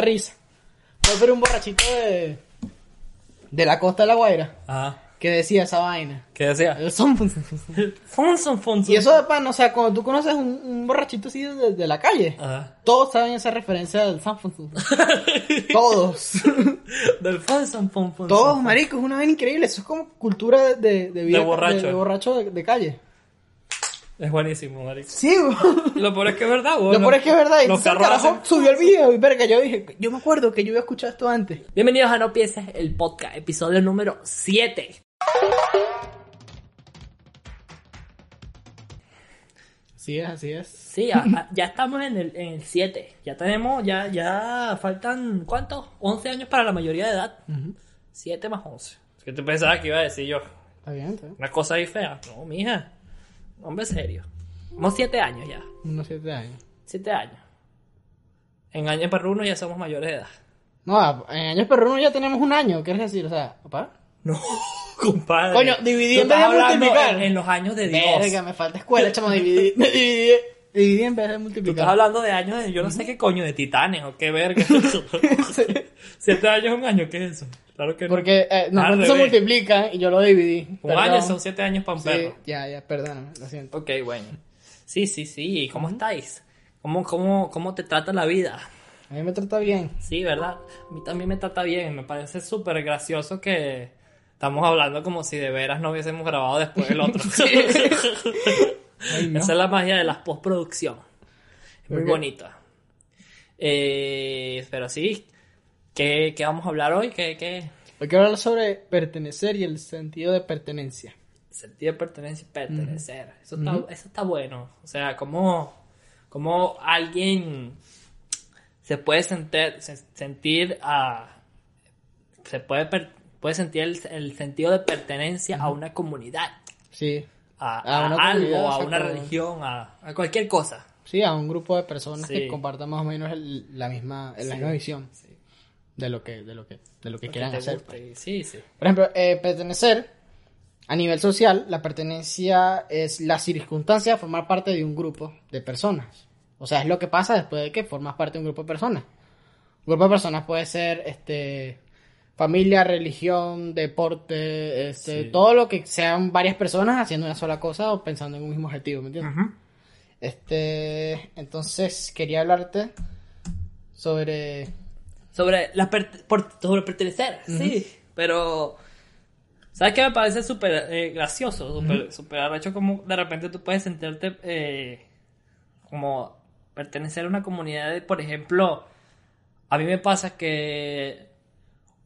risa. Fue ver un borrachito de, de la costa de la Guaira Ajá. que decía esa vaina. ¿Qué decía? El son- Fonson, Fonson. Y eso de pan, o sea, cuando tú conoces un, un borrachito así de, de la calle, Ajá. todos saben esa referencia del San Todos. Del Fonson, Fonson. Todos, marico, es una vaina increíble. Eso es como cultura de, de, de vida. De borracho. De calle. Es buenísimo, marico. Sí, güey. Lo peor es que es verdad, güey. Lo peor es que es verdad. Y Los entonces el carros carajo hacen- subió el video y verga, yo dije, yo me acuerdo que yo había escuchado esto antes. Bienvenidos a No Pienses, el podcast, episodio número 7. Así es, así es. Sí, a- a- ya estamos en el, en el 7. Ya tenemos, ya, ya faltan, ¿cuántos? 11 años para la mayoría de edad. 7 más 11. ¿Qué te pensabas que iba a decir yo? Está bien, está bien. Una cosa ahí fea. No, mija. Hombre serio. Somos 7 años ya. Unos siete años. 7 años. En años perruno ya somos mayores de edad. No, en años perrunos ya tenemos un año, ¿quieres decir? O sea, papá. No, compadre. Coño, dividí en vez de multiplicar. En, en los años de Dios. Verga, me falta escuela, chamo, dividí, dividí, dividí en vez de Tú estás multiplicar. hablando de años de yo no sé qué coño, de titanes o qué verga. Siete años es un año, ¿qué es eso? Claro que no. Porque eh, normalmente se revés. multiplican y yo lo dividí. Un Perdón. año son siete años para un Sí, perro. ya, ya, perdóname, lo siento. Ok, bueno. Sí, sí, sí. ¿Cómo estáis? ¿Cómo, cómo, ¿Cómo te trata la vida? A mí me trata bien. Sí, ¿verdad? A mí también me trata bien. Me parece súper gracioso que estamos hablando como si de veras no hubiésemos grabado después del otro. Ay, no. Esa es la magia de la postproducción. Es muy bonita. Eh, pero sí, ¿qué, qué vamos a hablar hoy? ¿Qué, qué? Hoy quiero hablar sobre pertenecer y el sentido de pertenencia. Sentido de pertenencia y pertenecer. Eso, está, eso está bueno. O sea, cómo, cómo alguien se puede sentir, se- sentir a... Se puede, per- puede sentir el, el sentido de pertenencia a una comunidad, Sí, a, A a una algo, a una religión, a, a cualquier cosa. sí, a un grupo de personas Sí. que compartan más o menos el- la misma, la misma visión sí. De lo que, de lo que, de lo que quieran hacer. guste. Sí, sí. Por ejemplo, eh, pertenecer a nivel social, la pertenencia es la circunstancia de formar parte de un grupo de personas. O sea, es lo que pasa después de que formas parte de un grupo de personas. Un grupo de personas puede ser este familia, religión, deporte, este, Sí. todo lo que sean varias personas haciendo una sola cosa o pensando en un mismo objetivo, ¿me entiendes? Este, entonces quería hablarte sobre Sobre, la per- por- sobre pertenecer, sí. Pero, ¿sabes qué me parece súper eh, gracioso? Súper súper arrecho como de repente tú puedes sentirte eh, como pertenecer a una comunidad. de- por ejemplo, a mí me pasa que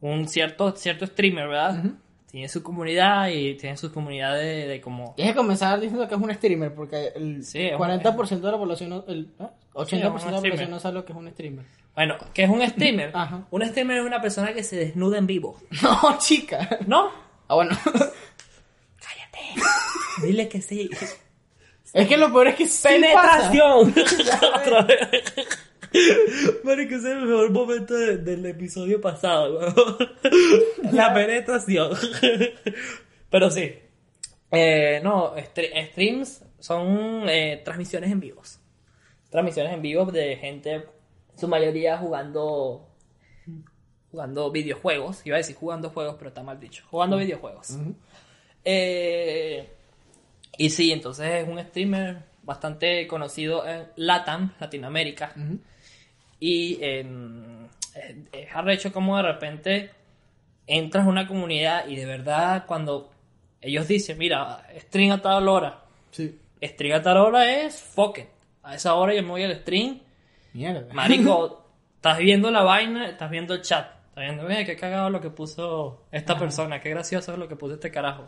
un cierto, cierto streamer, ¿verdad? Tiene su comunidad y tiene su comunidad de, de como... Tienes que comenzar diciendo que es un streamer, porque el Sí, es un- 40% de la población, el ¿eh? 80% Sí, de la población no sabe lo que es un streamer. Bueno, ¿qué es un streamer? Ajá. Un streamer es una persona que se desnuda en vivo. No, chica. ¿No? Ah, bueno. Cállate. Dile que sí. es que lo peor es que sí Penetración. Otra vez. Marico, ese es el mejor momento de- del episodio pasado, weón. La penetración. Pero sí. Eh, no, stre- streams son eh, transmisiones en vivos. Transmisiones en vivo de gente, en su mayoría jugando jugando videojuegos. Iba a decir jugando juegos, pero está mal dicho. Jugando videojuegos. Eh, y sí, entonces es un streamer bastante conocido en LATAM, Latinoamérica. Y en- es, es arrecho como de repente entras a una comunidad y de verdad cuando ellos dicen, mira, stream a tal hora. Sí. Stream a tal hora es fuck it. A esa hora yo me voy al stream. Mierda. Marico, estás viendo la vaina, estás viendo el chat. Estás viendo, mira, qué cagado lo que puso esta persona, qué gracioso lo que puso este carajo.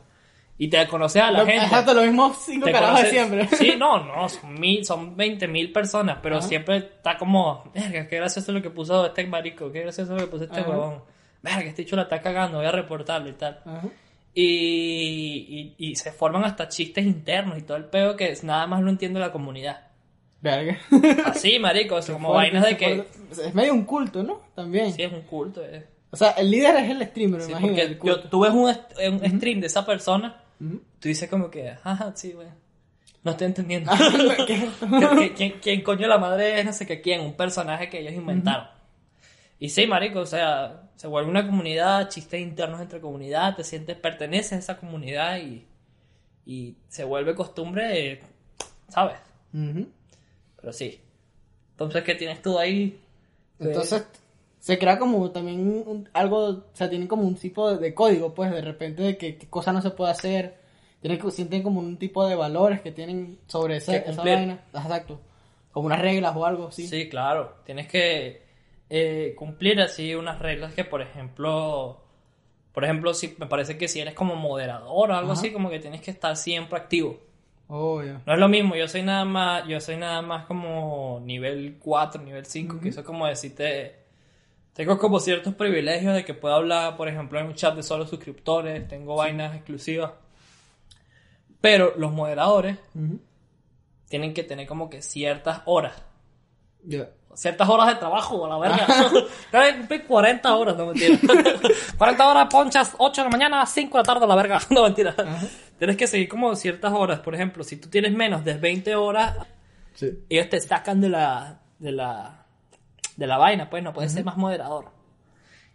Y te conoces a la Lo- gente. Exacto, los mismos cinco carajos de conoces- siempre. Sí, no, no, son mil, son 20 mil personas, pero Ajá. siempre está como, verga, qué gracioso lo que puso este marico, qué gracioso lo que puso este Ajá. huevón. Verga, este la está cagando, voy a reportarlo y tal. Ajá. Y, y, y se forman hasta chistes internos y todo el peo que nada más lo entiende la comunidad. Verga. Así, marico, es como Fuerte, vainas de que... Es medio un culto, ¿no? También. Sí, es un culto, eh. O sea, el líder es el streamer, Sí, me imagino. el yo- tú ves un, un stream de esa persona, Ujú. tú dices como que, ajá, sí, güey. No estoy entendiendo. ¿Qué es esto? ¿Qué- ¿Quién, quién coño la madre es no sé qué quién? Un personaje que ellos inventaron. Y sí, marico, o sea, se vuelve una comunidad, chistes internos entre comunidad, te sientes, perteneces a esa comunidad y, y se vuelve costumbre, ¿sabes? Pero sí. Entonces, ¿qué tienes tú ahí? Entonces se crea como también un- algo, o sea, tienen como un tipo de, de código, pues, de repente de que, qué cosa no se puede hacer. Tienen, que- sienten como un tipo de valores que tienen sobre esa, Que esa vaina. Exacto. Como unas reglas o algo así. Sí, claro. Tienes que eh, cumplir así unas reglas que, por ejemplo, por ejemplo, si me parece que si eres como moderador o algo Ajá. así, como que tienes que estar siempre activo. Oh. No es lo mismo, yo soy nada más, yo soy nada más como nivel 4, nivel 5, que eso es como decirte, tengo como ciertos privilegios de que puedo hablar, por ejemplo, en un chat de solo suscriptores, tengo vainas exclusivas. Pero los moderadores tienen que tener como que ciertas horas. Ya. Ciertas horas de trabajo, a la verga. Tengo que cumplir 40 horas, no mentira. 40 horas ponchas, 8 de la mañana, 5 de la tarde, a la verga. No mentira. Tienes que seguir como ciertas horas. Por ejemplo, si tú tienes menos de 20 horas, Sí. ellos te sacan de la, de la, de la vaina, pues no puedes ser más moderador.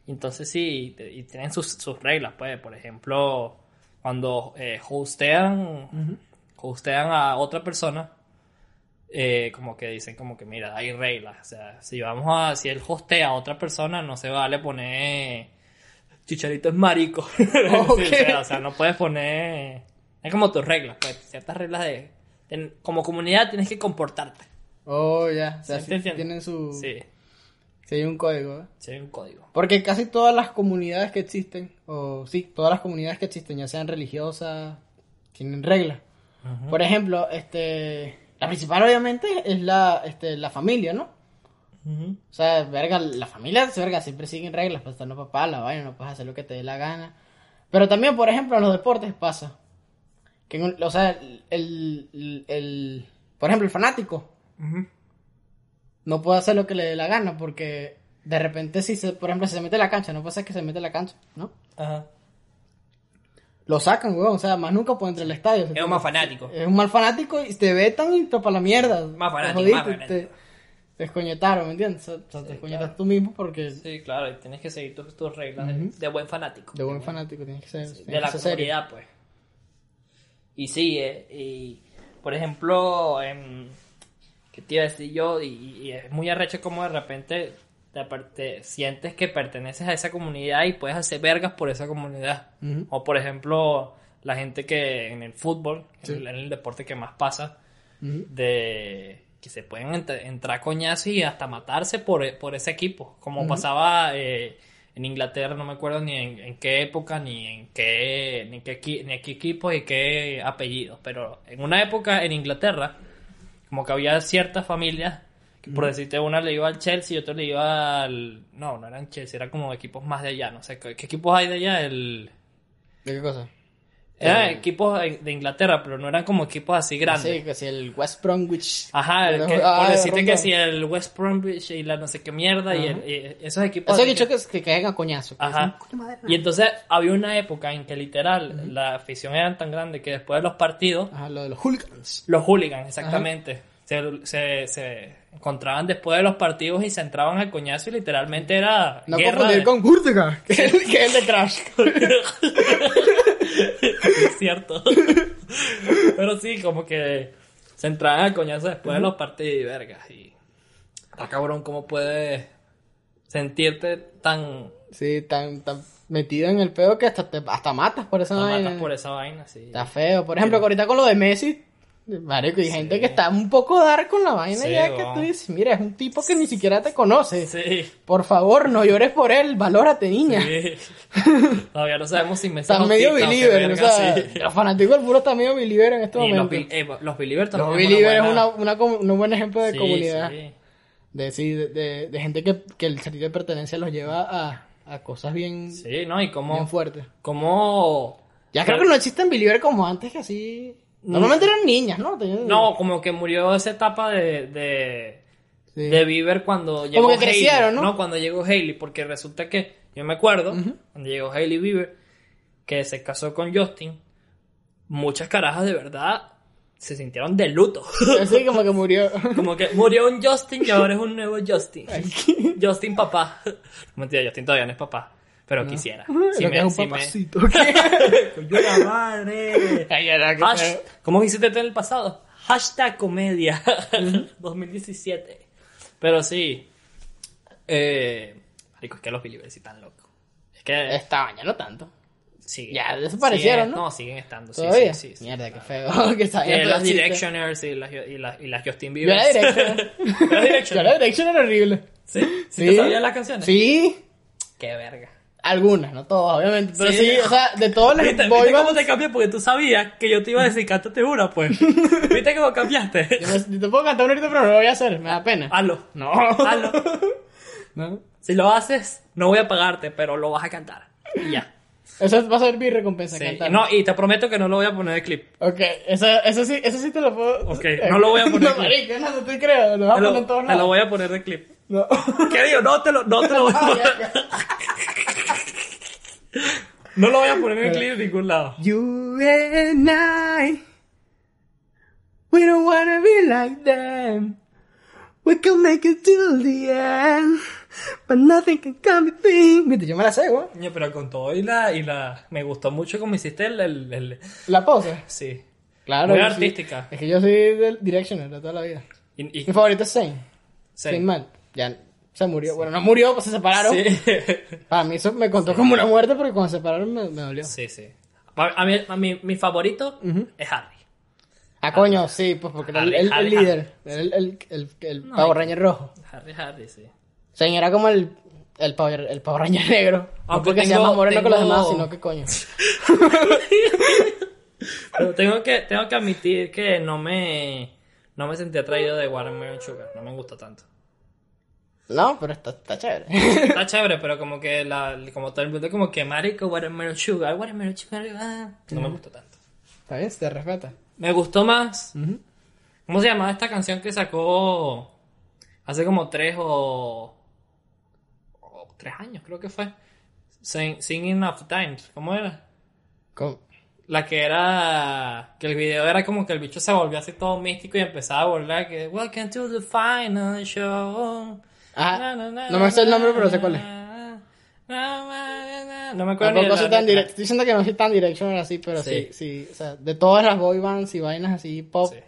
Entonces sí, y tienen sus, sus reglas, pues, por ejemplo, cuando eh, hostean, hostean a otra persona, eh, como que dicen como que mira, hay reglas, o sea, si vamos a, si él hostea a otra persona, no se vale poner chicharito es marico. Sí, o, sea, o sea, no puedes poner, es como tus reglas, pues, ciertas reglas de, como comunidad tienes que comportarte. Oh, ya. O sea, tienen su... Sí, sí hay un código, ¿eh? sí hay un código. Porque casi todas las comunidades que existen, o sí, todas las comunidades que existen, ya sean religiosas, tienen reglas. Por ejemplo, este, la principal obviamente es la, este, la familia, ¿no? O sea, verga, la familia, verga, siempre siguen reglas, pues están los papás, la vaina, no puedes hacer lo que te dé la gana. Pero también, por ejemplo, en los deportes pasa. Que, en o sea, el, el, el- por ejemplo, el fanático no puede hacer lo que le dé la gana porque de repente si se, por ejemplo, si se mete a la cancha, no puede ser que se mete a la cancha, ¿no? Ajá. Lo sacan, weón, o sea, más nunca puede entrar al estadio. Es un más fanático. Es un mal fanático y te vetan y te para la mierda. Más fanático, jodiste, más fanático. Te, te descoñetaron, ¿me entiendes? O sea, te descoñetas claro. tú mismo porque Sí, claro, y tienes que seguir tus, tus reglas de, de buen fanático. de buen fanático tienes que ser, tienes de que la comunidad, pues. Y sí, eh, y por ejemplo, em, ¿qué te iba a decir yo? Y, y es muy arrecho como de repente te, sientes que perteneces a esa comunidad y puedes hacer vergas por esa comunidad. O por ejemplo, la gente que en el fútbol, Sí. en, el, en el deporte que más pasa, de que se pueden ent- entrar coñazos y hasta matarse por, por ese equipo, como pasaba eh, en Inglaterra, no me acuerdo ni en, en qué época, ni en qué, ni qué, ni qué equipos y qué apellidos, pero en una época en Inglaterra, como que había ciertas familias, por decirte una le iba al Chelsea y otra le iba al... No, no eran Chelsea, eran como equipos más de allá, no sé, ¿qué, qué equipos hay de allá? El... ¿De qué cosa? Eran Eh, equipos de Inglaterra, pero no eran como equipos así grandes. Sí, que si el West Bromwich. Ajá, el que, ah, por de decirte que si el West Bromwich y la no sé qué mierda y, el- y esos equipos. Eso he así dicho que- que, que caigan a coñazo. Ajá. dicen, "Coño madre". Y entonces había una época en que literal la afición era tan grande que después de los partidos, Ajá, lo de los hooligans. los hooligans exactamente, se, se, se encontraban después de los partidos y se entraban al coñazo y literalmente era. No guerra confundir de- con Hurtiga, que es el, de Crash. es cierto. Pero sí, como que se entraban al coñazo después de los partidos y vergas. Y. Está cabrón, ¿cómo puedes sentirte tan. Sí, tan, tan metido en el pedo que hasta, te, hasta matas por esa tan vaina. matas por esa vaina? Sí. Está feo. Por ejemplo, que ahorita con lo de Messi, marico, hay gente que está un poco dar con la vaina Sí, ya que tú dices, mira, es un tipo que ni siquiera te conoce. Sí. Por favor, no llores por él, valórate, niña. sí. Todavía no sabemos si me Está medio believer, o sea, los fanáticos del puro están medio believer en este Y los, momento. bil- eh, los believers Los también. believer es una, un buen ejemplo de Sí, comunidad. sí. De, sí, de, de, de gente que, que el sentido de pertenencia los lleva a, a cosas bien, Sí, ¿no? Y cómo. bien fuertes. cómo Ya creo que no existen believer como antes, que así... Normalmente eran niñas, ¿no? No, como que murió esa etapa de. de Sí. de Bieber cuando llegó Como que crecieron, Hailey. ¿no? cuando llegó Hailey, porque resulta que yo me acuerdo cuando llegó Hailey Bieber que se casó con Justin, muchas carajas de verdad se sintieron de luto. Así como que murió. Como que murió un Justin y ahora es un nuevo Justin. Justin papá. Mentira, Justin todavía no es papá. Pero quisiera. Si Lo que es un si papacito. Coño la madre. Ay, era que Hash- feo. ¿Cómo hiciste tú en el pasado? Hashtag comedia 2017. Pero sí. Eh, marico, es que los believers sí están locos. Es que Estaban, ya no tanto. siguen- ya desaparecieron, ¿no? No, siguen estando. Sí, ¿Todavía? sí, sí, sí. Mierda, qué feo. que está Eh, las Directioners y las, y las, y las Justin Yo Bieber. la Direction. ¿La Direction? Yo la Direction era horrible. ¿Sí? ¿Sí, te sabías las canciones? Sí. Qué verga. Algunas, no todas, obviamente. Pero Sí. sí, o sea, de todas las ¿Viste, boy ¿Viste cómo bands- te cambié? Porque tú sabías que yo te iba a decir, cántate una, pues. ¿Viste cómo cambiaste? Yo, me- yo te puedo cantar un ahorita, pero no lo voy a hacer. Me da pena. Hazlo. No. Hazlo. no. Si lo haces, no voy a pagarte, pero lo vas a cantar. Y ya. Eso va a ser mi recompensa, Sí. cantar. No, y te prometo que no lo voy a poner de clip. Ok, eso, eso sí, eso sí te lo puedo. Ok, no lo voy a poner No, marica, no, no te creo. Lo vas a Te poner en todos te lados. lo voy a poner de clip. No. ¿Qué digo? No te lo, no te lo voy a Ah, poner. No lo voy a poner en clip en ningún lado. You and I, we don't wanna be like them. We can make it till the end, but nothing can come between. Viste, yo me la sé, güey. Pero con todo y la, y la... Me gustó mucho como hiciste el... el, el- La pose. sí. Claro. Muy yo sí. artística. Es que yo soy del Directioner de toda la vida. Y, y- Mi favorito es Zayn. sí. Zayn Malik. Ya se murió. Bueno, no murió, pues se separaron. Sí. Para mí eso me contó como una muerte porque cuando se separaron me, me dolió. sí, sí. A, mí, a mí- mi favorito es Harry. Ah, coño, sí, pues porque era el, Harry, el- el líder. El, el, el, el No, Power Ranger rojo. Harry, Harry, sí. Zayn era como el, el, Power, el Power Ranger negro. No Aunque porque sea tengo- más moreno que los tengo- demás, sino que coño. Pero tengo que, tengo que admitir que no me, no me sentí atraído de Watermelon Sugar. No me gustó tanto. No, pero está, está chévere. Está chévere, pero como que la, como todo el mundo como que marico, Watermelon Sugar, Watermelon Sugar, ah, no me gustó tanto. Está bien, se te respeta. Me gustó más. ¿Cómo se llamaba esta canción que sacó hace como tres o, o tres años, creo que fue? Sing- Singing of Times, ¿cómo era? ¿Cómo? La que era. Que el video era como que el bicho se volvió así todo místico y empezaba a volar. Que. Welcome to the final show. Ah, na, na, no me sé el nombre, pero sé cuál es. No me acuerdo ni Tampoco de soy la tan letra. directo. Estoy diciendo que no soy tan direction así, pero sí. Sí. sí, O sea, de todas las boy bands y vainas así pop, Sí.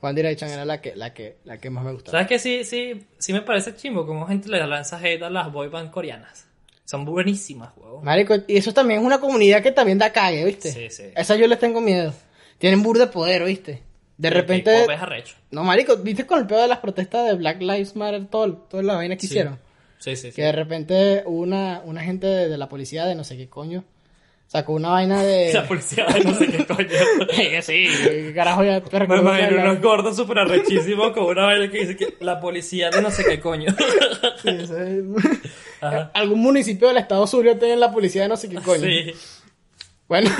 One Direction era la que, la que, la que más me gustaba. ¿Sabes que sí, sí, sí me parece chimbo como gente le lanza hate a las boy band coreanas? Son buenísimas, huevón. Marico, y eso también es una comunidad que también da cague, ¿viste? Sí, sí. A esa yo les tengo miedo. Tienen burda de poder, ¿viste? De repente... K-pop es arrecho. No, marico, ¿viste con el pedo de las protestas de Black Lives Matter, todo, toda la vaina que Sí. hicieron? Sí, sí, sí. Que de repente una, una gente de, de la policía de no sé qué coño sacó una vaina de... La policía, no sé qué coño. Que sí, qué carajo ya Me imagino unos gordos súper arrechísimos con una vaina que dice que la policía de no sé qué coño. Sí, eso es-. Algún municipio del estado Zulia tiene la policía de no sé qué coño. Sí. Bueno,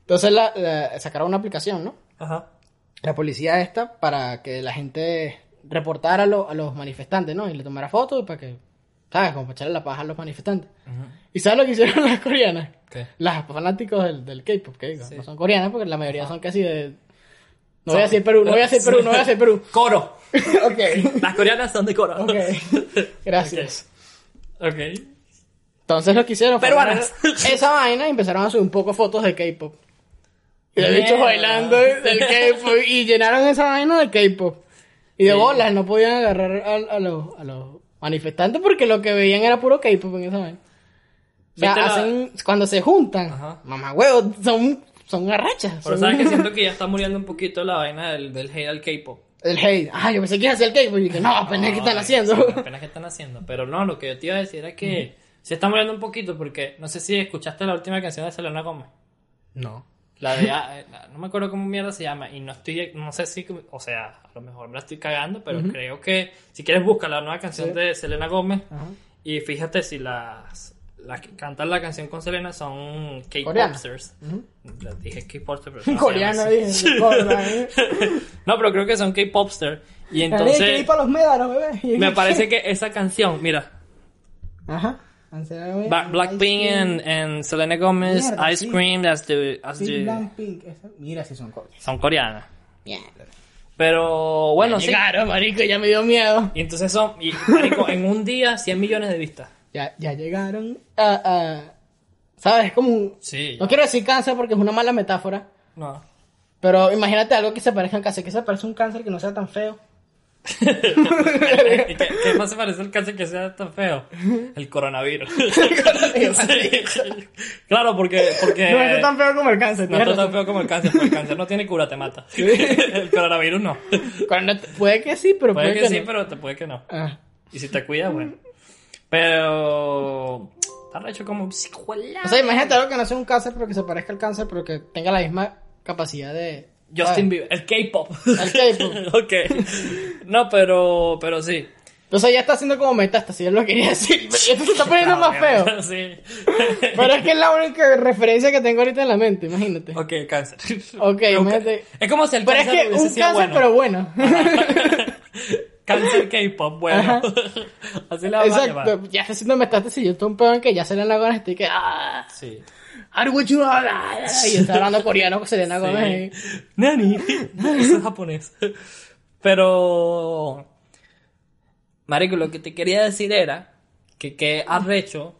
entonces la, la- sacaron una aplicación, ¿no? Ajá. La policía esta para que la gente reportara a, lo- a los manifestantes, ¿no? Y le tomara fotos para que, ¿sabes? Como para echarle la paja a los manifestantes. ¿Y sabes lo que hicieron las coreanas? ¿Qué? Las fanáticos del, del K-pop, que digo, Sí. no son coreanas porque la mayoría son casi de... No voy a decir Perú, no voy a decir Perú, no voy a decir Perú. Coro. ok, Las coreanas son de coro. ok. Gracias. Ok. Entonces lo que hicieron fue Peruanas. esa vaina y empezaron a subir un poco fotos de K-pop. Y bichos bailando del K-pop y llenaron esa vaina de K-pop. Y de Sí. bolas no podían agarrar a, a los, a los manifestantes porque lo que veían era puro K-pop en esa vaina. O sea, ¿Viste la- hacen, cuando se juntan, Ajá. mamá huevos, son, son arrachas. Pero son- sabes que siento que ya está muriendo un poquito la vaina del, del hate al K-pop. El hate. Ah, yo pensé que iba a hacer el K-pop y dije, no, apenas que están Ay, haciendo. sí, apenas que están haciendo. Pero no, lo que yo te iba a decir era que se está muriendo un poquito porque no sé si escuchaste la última canción de Selena Gómez. No. La de, ah, eh, no me acuerdo cómo mierda se llama y no estoy, no sé si, o sea, a lo mejor me la estoy cagando, pero creo que si quieres busca la nueva canción Sí. de Selena Gómez y fíjate si las, las que cantan la canción con Selena son. K-popsters. Les Dije K-popsters, pero no Coreano, dije. ¿eh? No, pero creo que son K-popsters y Tenés que entonces ir para los médanos, bebé. me parece que esa canción, mira, Ajá. Ba- Blackpink and, and Selena Gomez, Mierda, Ice sí. Cream, as the, as Sí, the- Mira si son coreanos. son coreanas. Mierda. Pero bueno, sí. Llegaron, marico, ya me dio miedo. Y entonces son, y, marico, en un día 100 millones de vistas. Ya, ya llegaron a, a- ¿Sabes? Es como un... Sí. No quiero decir cáncer porque es una mala metáfora. No. Pero imagínate algo que se parezca a un cáncer. Que se parezca a un cáncer que no sea tan feo. ¿Y ¿Qué, qué más se parece al cáncer que sea tan feo? El coronavirus. Sí. Claro, porque... porque No es tan feo como el cáncer. no está tan feo como el cáncer, porque el cáncer no tiene cura, te mata. El coronavirus no. Puede que sí, pero Puede puede, que sí, no. pero te puede que no. Ah. Y si te cuidas, bueno. Pero... Está hecho como psicola. O sea, imagínate algo que no sea un cáncer, pero que se parezca al cáncer, pero que tenga la misma capacidad de... Justin. Bieber, el K-pop. El K-pop. ok. No, pero, pero sí. Entonces ya está haciendo como metástasis, yo lo quería decir. Y esto se está poniendo más feo. Sí. Pero es que es la única referencia que tengo ahorita en la mente, imagínate. ok, el cáncer. Ok, imagínate. Es como si el Pero es que un cáncer, bueno. pero bueno. Cáncer K-pop, bueno. Ajá. Así la vamos a llamar. Exacto. Ya está haciendo metástasis y yo estoy un peón que ya Selena Gómez estoy que... Sí. Ah, y está hablando coreano con Selena Gómez. Sí. Nani. Eso es japonés. Pero. Marico, lo que te quería decir era que qué arrecho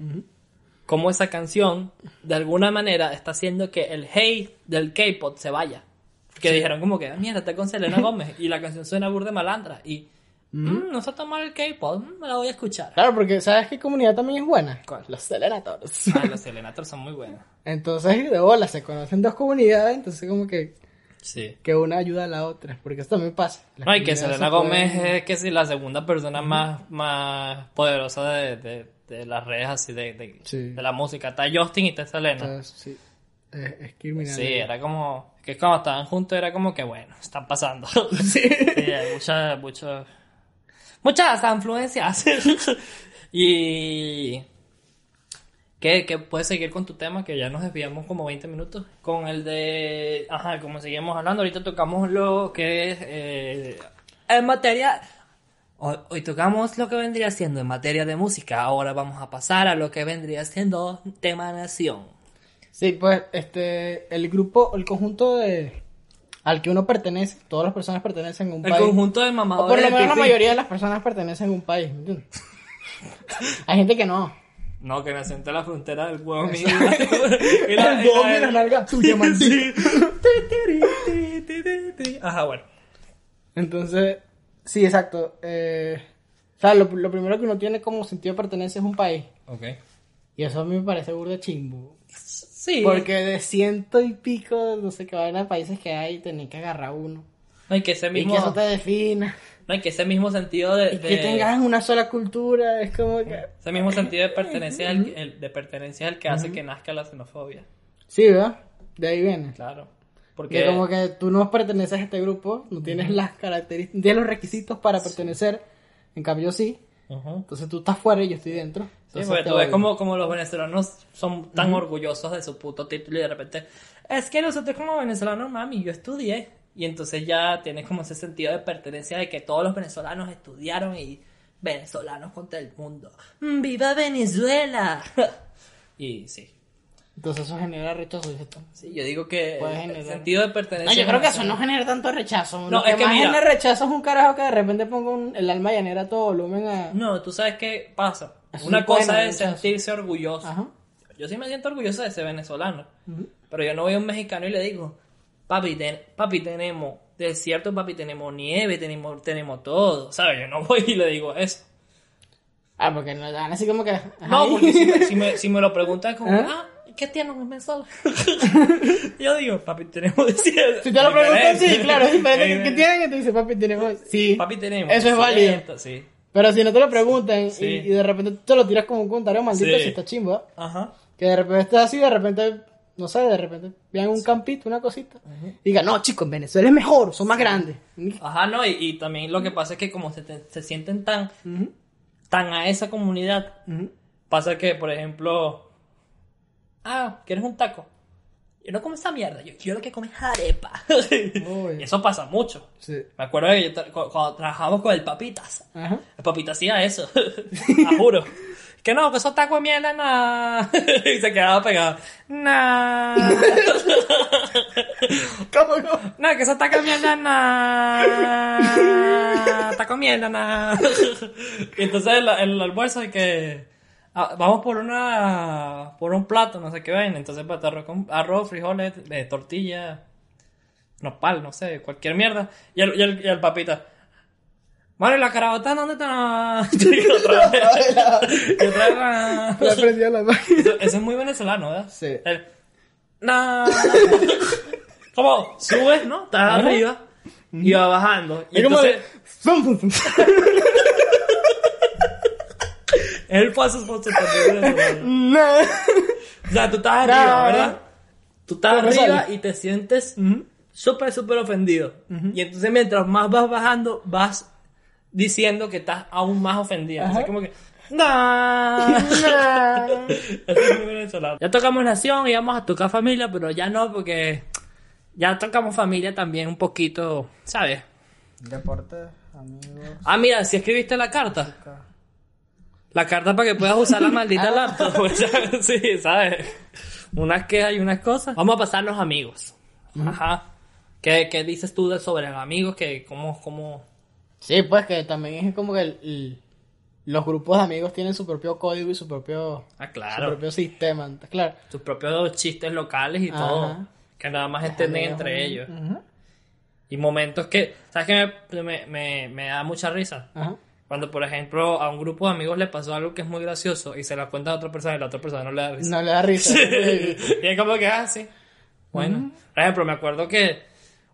como esa canción de alguna manera está haciendo que el hate del K-pop se vaya. Que dijeron como que, "Ah, mierda, está con Selena Gómez y la canción suena burda malandra y "Mm, no está tan mal el K-pop, mm, me la voy a escuchar. Claro, porque ¿sabes qué comunidad también es buena? ¿Cuál? Los Selenators. Ah, los Selenators son muy buenos. Entonces, de bola, se conocen dos comunidades, entonces como que, Sí. que una ayuda a la otra, porque eso también pasa. Las No, y que Selena se Gómez pueden- es que sí, la segunda persona más, más poderosa de, de, de las redes así de, de, Sí. de la música. Está Justin y está Selena. Entonces, sí, es, es criminal. Sí, era como, que cuando estaban juntos era como que bueno, están pasando. Sí. Sí, hay muchas, muchas, muchas influencias. y que, que puedes seguir con tu tema, que ya nos desviamos como 20 minutos. Con el de, ajá, como seguimos hablando, ahorita tocamos lo que es eh, en materia. Hoy, hoy tocamos lo que vendría siendo en materia de música. Ahora vamos a pasar a lo que vendría siendo tema nación. Sí, pues, este, el grupo, el conjunto de, al que uno pertenece, todas las personas pertenecen a un El país. conjunto de o mamadores. por lo menos la mayoría de las personas pertenecen a un país, ¿me entiendes? Hay gente que no. No, que nació entre la frontera del huevo mío. El huevo la nalga tuya, maldito. Ajá, bueno. Entonces, sí, exacto. Eh, o sea, lo, lo primero que uno tiene como sentido de pertenencia es un país. Ok. Y eso a mí me parece burda chimbo. Sí. Porque de ciento y pico, no sé qué vaina de países que hay, tenés que agarrar uno. No hay que ese Y mismo, que eso te defina. no hay que ese mismo sentido de, Y que tengas una sola cultura. Es como que. ese mismo sentido de pertenencia, el, el- de pertenencia es el que hace que nazca la xenofobia. Sí, ¿verdad? De ahí viene. Claro. Porque como que tú no perteneces a este grupo, no tienes las características, no tienes los requisitos para pertenecer. En cambio, yo Entonces tú estás fuera y yo estoy dentro. Sí, porque tú ves como, como los venezolanos son tan orgullosos de su puto título y de repente, es que nosotros como venezolanos, mami, yo estudié. Y entonces ya tienes como ese sentido de pertenencia de que todos los venezolanos estudiaron y venezolanos contra el mundo. ¡Mm, ¡Viva Venezuela! y sí, Entonces eso genera rechazo. dices tú. sí, yo digo que Puede el generar. sentido de pertenencia... No, yo creo que eso no genera tanto rechazo. No, Lo es que más mira- genera rechazo es un carajo que de repente ponga un- el alma llanera a todo volumen a... No, tú sabes qué pasa. Una cosa es sentirse orgulloso. Ajá. Yo sí me siento orgulloso de ser venezolano. Pero yo no voy a un mexicano y le digo, papi, ten- papi tenemos desierto, papi, tenemos nieve, tenemos, tenemos todo. ¿Sabes? Yo no voy y le digo eso. Ah, porque no dan así como que... No, porque si me, si me, si me lo preguntan como, ¿Ah? ah, ¿qué tienen en Venezuela? yo digo, papi, tenemos desierto. Si te lo preguntan, sí, claro, es diferente. ¿Qué, tienen? Y te dice, papi, tenemos... Sí, Papi, tenemos Eso es válido. Sí. Pero si no te lo preguntan y- Sí. y, de repente tú te lo tiras como un comentario maldito, Sí. si está chimbo, ¿eh? Ajá. Que de repente estás así, de repente, no sé, de repente vean un campito, una cosita. Y digan, no, chicos, en Venezuela es mejor, son más grandes. Ajá, no, y, y también lo que pasa es que como se, te- se sienten tan, tan a esa comunidad. Pasa que, por ejemplo, ah, ¿quieres un taco? Yo no como esa mierda, yo quiero que comes arepa. Y eso pasa mucho. Sí. Me acuerdo que yo tra- cuando trabajamos con el Papitas, Ajá. el Papitas hacía eso, juro. que no, que eso está comiendo nada. y se quedaba pegado. Nah. ¿Cómo no? No, que eso está comiendo nada. Está comiendo nada. y entonces el, el almuerzo y que ah, vamos por una por un plato, no sé qué vaina. Entonces pues, arroz, con- arroz frijoles, eh, tortilla, nopal, no sé, cualquier mierda. Y el, y el, y el papita. La carabota, ¿dónde está? y otra vez. y otra vez. ah. La máquina. Eso, eso es muy venezolano, ¿verdad? Sí. El, no. Como subes, ¿no? Estás arriba y va bajando. Y Es entonces el paso por su venezolano. Nah. O sea, tú estás No. arriba, ¿verdad? Tú estás Pero arriba y te sientes súper, súper ofendido. Y entonces mientras más vas bajando, vas diciendo que estás aún más ofendido. Entonces como que... No. Eso es muy venezolano. Ya tocamos nación y vamos a tocar familia, pero ya no, porque ya tocamos familia también un poquito, ¿sabes? Deportes, amigos. Ah, mira, si escribiste la carta. La carta para que puedas usar la maldita laptop. o sea, sí, ¿sabes? Unas quejas y unas cosas. Vamos a pasar los amigos. Ajá. ¿Qué, qué dices tú de- sobre los amigos? Que cómo, cómo... Sí, pues que también es como que el- el- los grupos de amigos tienen su propio código y su propio, Ah, su claro. propio sistema. ¿está Claro. Sus propios chistes locales y Ajá. todo. Que nada más entienden entre ellos. Ujú. Y momentos que... ¿Sabes qué me, me, me, me da mucha risa? Ajá. Cuando, por ejemplo, a un grupo de amigos le pasó algo que es muy gracioso y se la cuenta a otra persona y la otra persona no le da risa. No le da risa. y es como que, ah, sí. Bueno, por ejemplo, me acuerdo que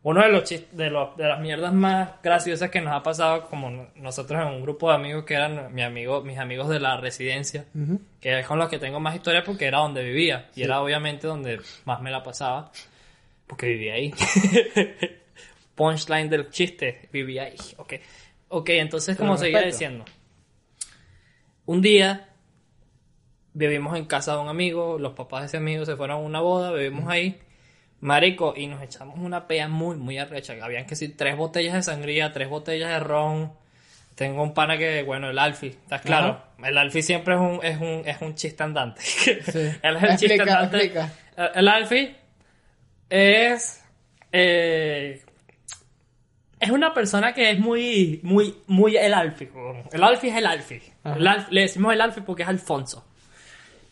uno de los de, los, de las mierdas más graciosas que nos ha pasado, como no- nosotros en un grupo de amigos que eran mi amigo, mis amigos de la residencia, que es con los que tengo más historia porque era donde vivía y era obviamente donde más me la pasaba, porque vivía ahí. Punchline del chiste, vivía ahí. Ok, ok, entonces como seguía diciendo, un día vivimos en casa de un amigo, los papás de ese amigo se fueron a una boda, vivimos ahí, marico, y nos echamos una pea muy, muy arrecha. Habían que decir tres botellas de sangría, tres botellas de ron. Tengo un pana que, bueno, el Alfi, ¿estás claro? El Alfi siempre es un, es un, es un chiste andante. Él es el chiste Explica, andante. explica. El- El Alfi es, eh, es una persona que es muy, muy, muy el Alfi. El Alfi es el Alfi. Ajá. El le decimos el Alfi porque es Alfonso.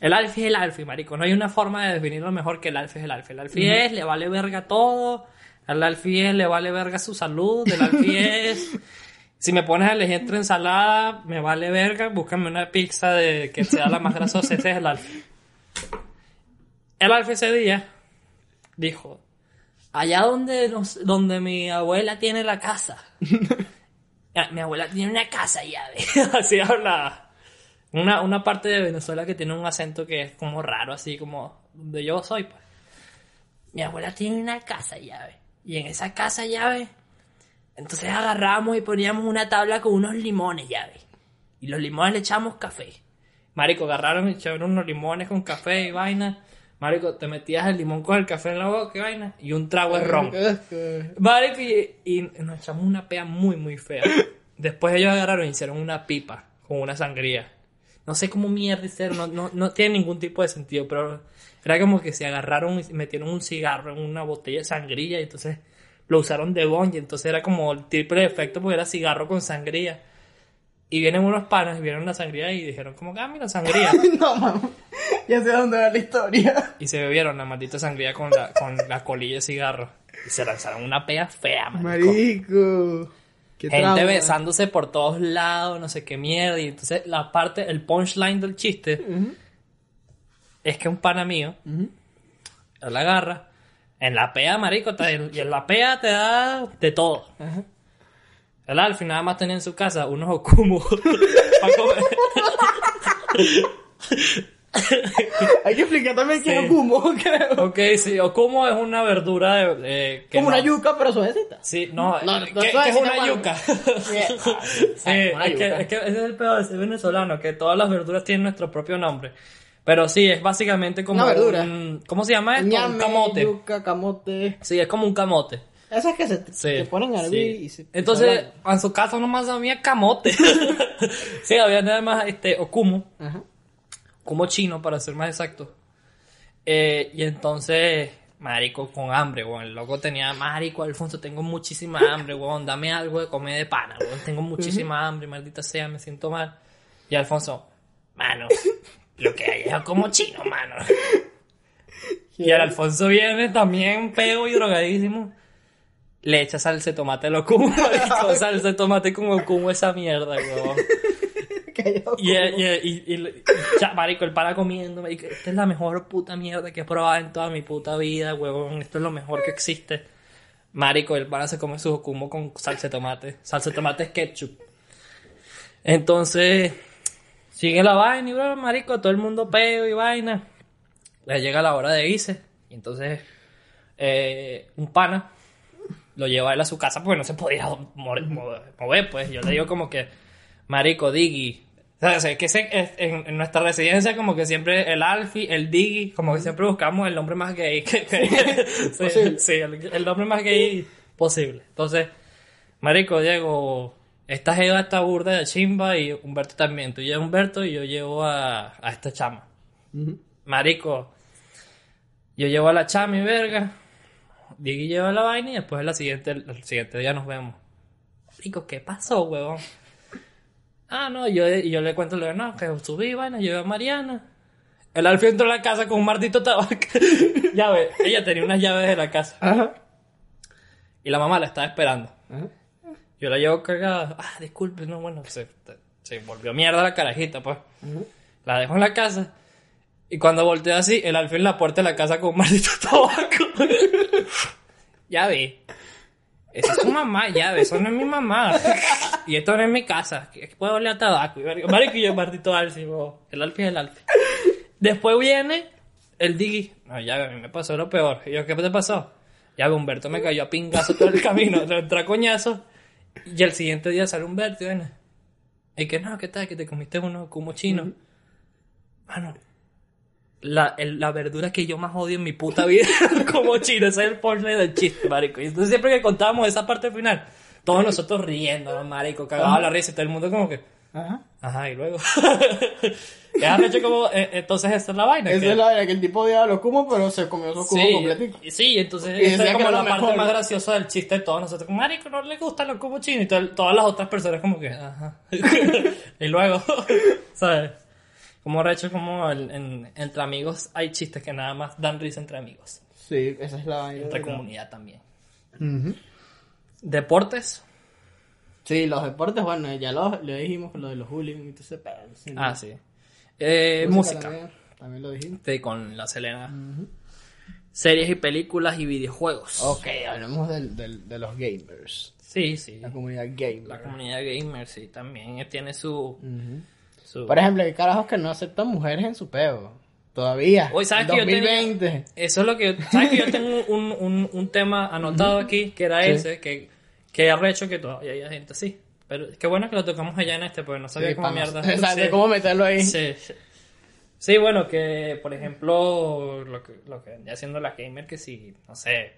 El Alfi es el Alfi, marico. No hay una forma de definirlo mejor que el Alfi es el Alfi. El Alfi es, le vale verga todo. El Alfi es, le vale verga su salud. El Alfi es... Si me pones a elegir entre ensalada, me vale verga. Búscame una pizza de que sea la más grasosa. Ese es el Alfi. El Alfi ese día dijo... Allá donde, nos- donde mi abuela tiene la casa. Ah, Mi abuela tiene una casa ya, ve. Así habla. Una, una parte de Venezuela que tiene un acento que es como raro, así como donde yo soy, pues. Mi abuela tiene una casa llave. Y en esa casa llave, entonces agarramos y poníamos una tabla con unos limones llave. Y los limones le echamos café. Marico, agarraron y echaron unos limones con café y vaina. Marico, te metías el limón con el café en la boca y vaina. Y un trago de ron. Este, Marico, y, y nos echamos una pea muy, muy fea. Después ellos agarraron y hicieron una pipa con una sangría. No sé cómo mierda hicieron, no, no, no tiene ningún tipo de sentido, pero era como que se agarraron y metieron un cigarro en una botella de sangría y entonces lo usaron de bon y entonces era como el triple efecto porque era cigarro con sangría. Y vienen unos panas y vieron la sangría y dijeron como que, ah, mira, sangría. No, mamá. Ya sé dónde va la historia. y se bebieron la maldita sangría con la, con la colilla de cigarro. Y se lanzaron una pea fea, marico. Marico. Qué Gente trauma. besándose por todos lados, no sé qué mierda. Y entonces la parte, el punchline del chiste es que un pana mío, él la agarra, en la pea, marico, te- y en la pea te da de todo. Ajá. El Alfie nada más tenía en su casa unos okumos para comer. Hay que explicar también qué Sí. es okumo, creo. ok, sí, okumo es una verdura de... de- que Como una no- yuca, pero suavecita. Sí, no, No, no, ¿qué, no qué es una yuca? Bien. Sí, Una es que, yuca. es que ese es el peor de ser venezolano, que todas las verduras tienen nuestro propio nombre. Pero sí, es básicamente como Una verdura. un- ¿Cómo se llama esto? Ñame, un camote. yuca, camote. Sí, es como un camote. Esas que se, Sí. se ponen a sí. y se... Entonces, en su casa nomás había camote. sí, había nada más este, okumo. Ajá. como chino para ser más exacto. Eh, y entonces, marico, con hambre, weón. El loco tenía, marico, Alfonso, tengo muchísima hambre, weón. Dame algo de comer de pana, weón. Tengo muchísima hambre, maldita sea, me siento mal. Y Alfonso, mano, lo que hay es como chino, mano. Y el Alfonso viene también pego y drogadísimo. Le echa salsa de tomate a lo como, marico. salsa de tomate como como esa mierda, weón. Y, y, y, y- ya, marico, el para comiendo, marico, esta es la mejor puta mierda que he probado en toda mi puta vida, huevón, esto es lo mejor que existe. Marico, el para se come su jocumo con salsa de tomate. Salsa de tomate es ketchup. Entonces, sigue la vaina y, bro, marico, todo el mundo peo y vaina. Le llega la hora de irse. Y entonces, eh, un pana lo lleva a él a su casa porque no se podía mo- mover, pues. Yo le digo como que, marico, Diggy. O sea, que se- en, en nuestra residencia como que siempre el Alfie, el Diggy, como que siempre buscamos el nombre más gay. que- que- sí, Posible. sí, el, el nombre más gay posible. Entonces, marico, Diego, esta jeva está burda de chimba y Humberto también. Tú llevas a Humberto y yo llevo a, a esta chama. Marico, yo llevo a la chama y verga. Diggy lleva la vaina y después la siguiente, el siguiente día nos vemos. Marico, ¿qué pasó, huevón? Ah, no, yo, yo le cuento, le digo, no, que subí, vaina, llevé a Mariana. El Alfie entró a la casa con un martito tabaco. llave, ella tenía unas llaves de la casa. Ajá. Y la mamá la estaba esperando. Ajá. Yo la llevo cargada. Ah, disculpe, no, bueno, se, se volvió mierda la carajita, pues. La dejo en la casa. Y cuando volteo así, el alfil en la puerta de la casa con un maldito tabaco. ya vi. Esa es su mamá, ya ve, eso no es mi mamá. y esto no es mi casa. que puedo oler a tabaco. Y marico, marico, y yo maldito alfil, bo. el alfil es el alfil. Después viene el Diggy. No, ya ve, a mí me pasó lo peor. Y yo, ¿qué te pasó? Ya ve, Humberto me cayó a pingazo todo el camino. Le entró a coñazo. Y el siguiente día sale Humberto y viene. Y que no, ¿qué tal? Que te comiste uno como chino. Mano, la, el- la verdura que yo más odio en mi puta vida como chino. Ese es el porno del chiste, marico. Y entonces siempre que contábamos esa parte final, todos nosotros riendo, marico, cagados a la risa y todo el mundo como que... Ajá. Ajá, y luego... arrecho como... eh, entonces esa es la vaina. Esa que- es la verdad que el tipo odiaba los cumos, pero se comió su cubo Sí, completico. y- sí, entonces Y esa es como la parte mejor. más graciosa del chiste de todos nosotros. Como, marico, no le gustan los cubos chinos. Y to- todas las otras personas como que, ajá. y luego, ¿sabes? Como recho, como el- en- entre amigos hay chistes que nada más dan risa entre amigos. Sí, esa es la vaina. Entre comunidad también. Deportes. Sí, los deportes, bueno, ya lo, lo dijimos, lo de los hooligans y todo ese pedo. sí. Ah, sí. Eh, música. También, también lo dijimos. Sí, con la Selena. Series y películas y videojuegos. Ok, hablemos del, del- de los gamers. Sí, sí. La comunidad gamer. La comunidad gamer, sí, también tiene su... su... Por ejemplo, hay carajos que no aceptan mujeres en su peo. Todavía. Oye, ¿sabes En que yo tenía- 2020. Eso es lo que yo, ¿sabes que yo tengo un, un, un tema anotado aquí que era Sí. ese, que, que arrecho que todavía hay gente así. Pero qué bueno que lo tocamos allá en este, porque no sabía Sí, cómo mierda. Exacto, Sí. cómo meterlo ahí. Sí, sí. Bueno, que por ejemplo, lo que, lo que haciendo la gamer, que si, no sé,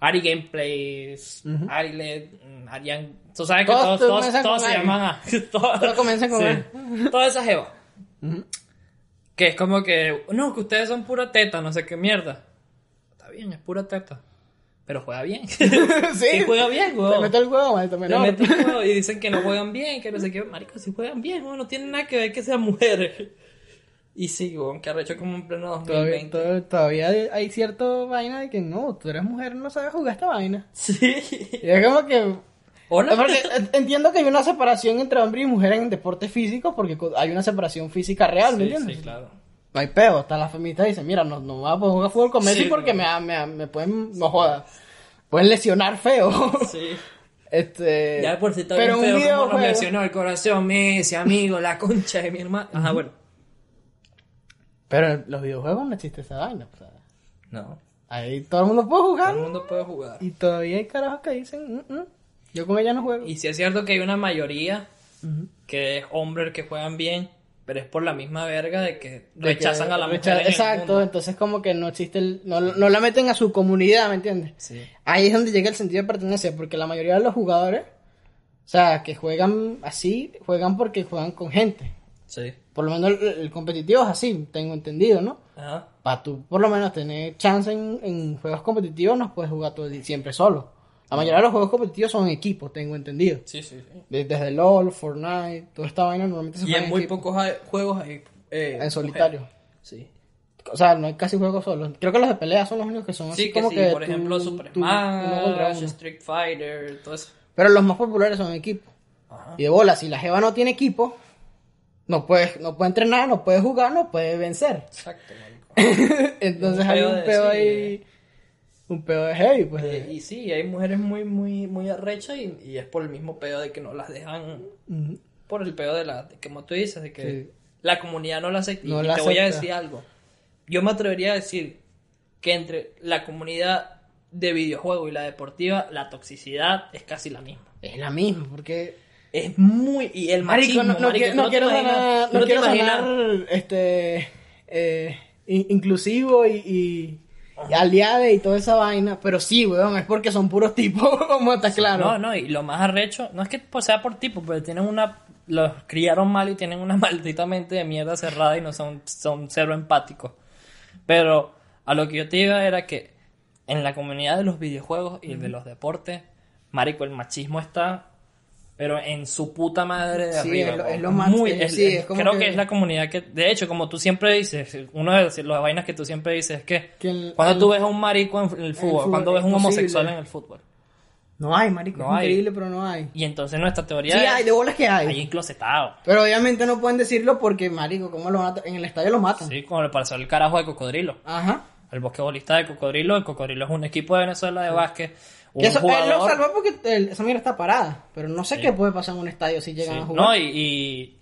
Ari Gameplays, Ari LED, mm, Arian. Tú sabes que Todos todos, todos, se llaman a. todos- Todos comienzan con sí. Toda esa jeva. Que es como que, no, que ustedes son pura teta, no sé qué mierda. Está bien, es pura teta. Pero juega bien. sí. Sí, juega bien, Te weón. meto el juego, maldito Le menor. meten juego y dicen que no juegan bien, que no sé qué. Marico, si juegan bien, weón, no tiene nada que ver que sean mujeres. Y sí, weón, que arrecho como en pleno Todavía, 2020. to- todavía hay- cierto vaina de que no, tú eres mujer, no sabes jugar esta vaina. Sí. Y es como que... Hola. Porque en- entiendo que hay una separación entre hombre y mujer en deportes físicos porque hay una separación física real, ¿me Sí, entiendes? sí, claro. No hay peo, hasta las feministas dicen, mira, no, no voy a poder jugar fútbol con Messi Sí, porque me, me, me pueden, no jodas, pueden lesionar feo. Sí. este, Ya por si está pero bien feo, como nos lesionó el corazón, Messi, amigo, la concha de mi hermano. Ajá, bueno. Pero en los videojuegos no existe esa vaina. o sea, No. ahí todo el mundo puede Todo jugar el mundo puede jugar. y todavía hay carajos que dicen, "Mm, mm, yo con ella no juego. Y si es cierto que hay una mayoría que es hombres que juegan bien, pero es por la misma verga de que De que rechazan a la mujer. recha- en Exacto, entonces como que no existe el, no, no la meten a su comunidad, ¿me entiendes? Sí. Ahí es donde llega el sentido de pertenencia, porque la mayoría de los jugadores, o sea, que juegan así, juegan porque juegan con gente. Sí. Por lo menos el, el competitivo es así, tengo entendido, ¿no? Ajá. Para tú por lo menos tener chance en, en juegos competitivos no puedes jugar todo el siempre solo. La mayoría de los juegos competitivos son en equipo, tengo entendido. Sí, sí, sí. De- Desde LOL, Fortnite, toda esta vaina normalmente se Y en muy equipo. pocos hay- juegos hay. eh, En solitario. Sí. O sea, no hay casi juegos solos. Creo que los de pelea son los únicos que son así Sí, que como sí, que por tú- ejemplo, Super Smash. Street Fighter, todo eso. Pero los más populares son en equipo. Ajá. Y de bola, si la Jeva no tiene equipo, no puede, no puede entrenar, no puede jugar, no puede vencer. Exacto, marico. Entonces Un hay un pedo sí. ahí. Un pedo de heavy, pues. Eh, y sí, hay mujeres muy, muy, muy arrechas y, y es por el mismo pedo de que no las dejan. Por el pedo de la. De, como tú dices, de que Sí. la comunidad no la acepta. No y la te voy a decir algo. Yo me atrevería a decir que entre la comunidad de videojuego y la deportiva, la toxicidad es casi la misma. Es la misma, porque. Es muy. Y el Marico, machismo, no, no marico, no te quiero imaginas- sonar, no quiero imaginas- sonar, este, eh, in- inclusivo y, y, y aliade y toda esa vaina, pero sí, weón, es porque son puros tipos, como está claro. No, no, y lo más arrecho, no es que pues, sea por tipo, pero tienen una. Los criaron mal y tienen una maldita mente de mierda cerrada y no son, son cero empáticos. Pero a lo que yo te iba era que en la comunidad de los videojuegos y de los deportes, Marico, el machismo está. Pero en su puta madre de Sí, arriba. es lo- weón. es lo más- Muy- es- sí, como creo que- que... es la comunidad que. De hecho, como tú siempre dices, una de las las vainas que tú siempre dices es que. Que el- cuando el- tú ves a un marico en el fútbol, fútbol, cuando ves a un homosexual en el fútbol. No hay, marico, No es hay. increíble, pero no hay. Y entonces nuestra Sí teoría es. hay, de bolas que hay. Ahí enclosetado. Pero obviamente no pueden decirlo porque, marico, ¿cómo lo matan? En el estadio lo matan. Sí, como le pasó el carajo de Cocodrilo. Ajá. El basquetbolista de Cocodrilo. El Cocodrilo es un equipo de Venezuela de básquet. Eso, él lo salvó porque el- esa mierda está parada. Pero no sé qué puede pasar en un estadio si llegan Sí, a jugar. No, y, y,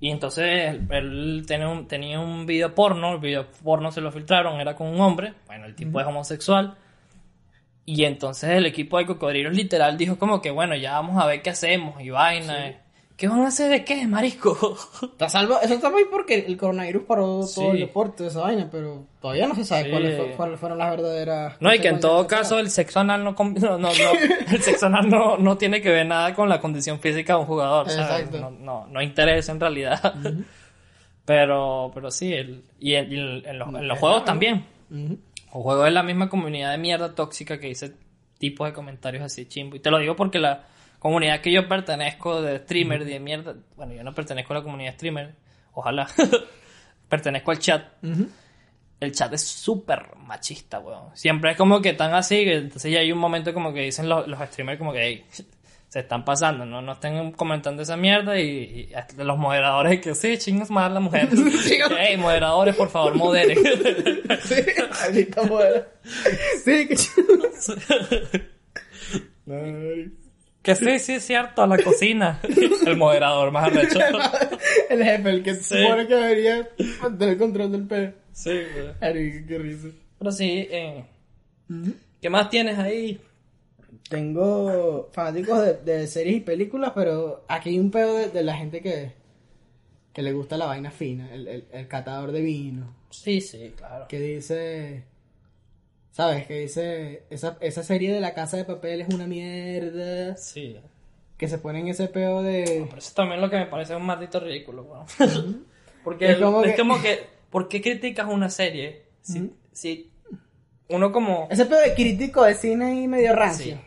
y entonces él, él tenía, un, tenía un video porno. El video porno se lo filtraron. Era con un hombre. Bueno, el tipo es homosexual. Y entonces el equipo de Cocodrilos literal dijo como que bueno, ya vamos a ver qué hacemos y vaina. ¿Qué van a hacer de qué, marico? Está salvo, eso está muy porque el coronavirus paró todo Sí. el deporte, esa vaina, pero todavía no se sabe Sí. cuáles, fue- cuáles fueron las verdaderas. No, y que en todo consecuencias. caso el sexo anal no, com- no, no, no- el sexo anal no, no tiene que ver nada con la condición física de un jugador, ¿sabes? Exacto. No, no, no interesa en realidad. Pero, pero sí, el, y, el- y el- en los, en los juegos también. Ujú. Los juegos es la misma comunidad de mierda tóxica que dice tipos de comentarios así chimbo. Y te lo digo porque la comunidad que yo pertenezco de streamer, de mierda, bueno, yo no pertenezco a la comunidad streamer, ojalá, pertenezco al chat. El chat es súper machista, weón. Siempre es como que están así, que entonces ya hay un momento como que dicen los, los streamers como que "Ey, se están pasando, ¿no? No estén comentando esa mierda y, los moderadores que sí, chingas más la mujer. Ey, moderadores, por favor, moderen. Sí, ahorita muera. Sí, que chido. Que sí, sí, es cierto, a la cocina. El moderador más arrecho. El jefe, el que se supone que debería mantener el control del peo. Sí, weón. Marico, qué risa. Pero sí, eh, ¿qué más tienes ahí? Tengo fanáticos de, de series y películas, pero aquí hay un pedo de, de la gente que, que le gusta la vaina fina, el, el, el catador de vino, Sí, sí, claro. que dice, ¿sabes? Que dice, esa, esa serie de la casa de papel es una mierda, Sí. que se pone en ese pedo de... Pero eso también lo que me parece un maldito ridículo, weón. Porque Es es como como, que- que... ¿por qué criticas una serie? Si, si uno como... Ese pedo de crítico de cine y medio rancio. Sí.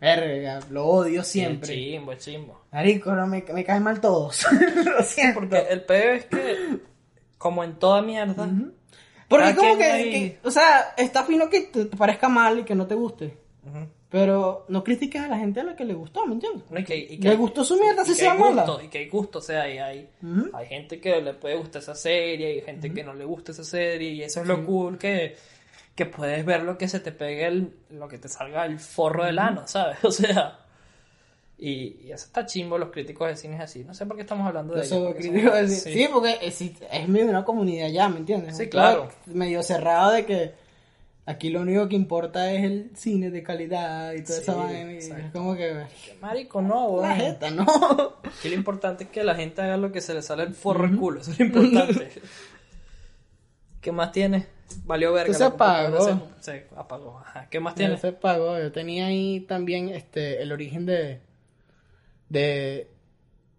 Verga, lo odio siempre. Es chimbo, es chimbo. Marico, no, me, me caen mal todos. lo siento. Porque el peor es que, como en toda mierda, Porque como que, hay- que- o sea, está fino que te, te parezca mal y que no te guste. Ujú. Pero no critiques a la gente a la que le gustó, ¿me entiendes? No, y que, y que- Le gustó su mierda, y si sea hay mala. gusto, y que hay gusto, o sea, hay, hay, hay gente que le puede gustar esa serie, hay gente que no le gusta esa serie, y eso es lo cool que, que puedes ver lo que se te pegue, el, lo que te salga el forro del ano, ¿sabes? O sea, y, y eso está chimbo, los críticos de cine es así. No sé por qué estamos hablando de de cine. Sí, porque es, es medio una comunidad ya, ¿me entiendes? Sí, Un claro. Medio cerrado de que aquí lo único que importa es el cine de calidad y toda esa Sí, vaina. y es como que... Qué marico, no, La jeta, ¿no? Aquí lo importante es que la gente haga lo que se le sale el forro al culo, eso es lo importante. ¿Qué más tienes? Valió verga. Se apagó. Se, se apagó. Ajá. ¿Qué más tienes? se pagó. Yo tenía ahí también este el origen de. De.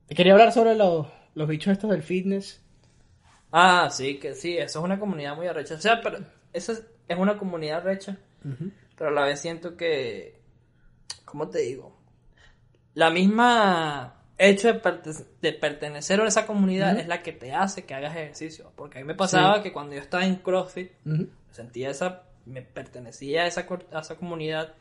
Quería hablar sobre los, los bichos estos del fitness. Ah, sí, que sí, eso es una comunidad muy arrecha. O sea, pero eso es, es una comunidad arrecha, pero a la vez siento que, ¿cómo te digo? La misma hecho de, perte- de pertenecer a esa comunidad es la que te hace que hagas ejercicio. Porque a mí me pasaba que cuando yo estaba en CrossFit, Ujú. sentía esa, me pertenecía a esa, a esa comunidad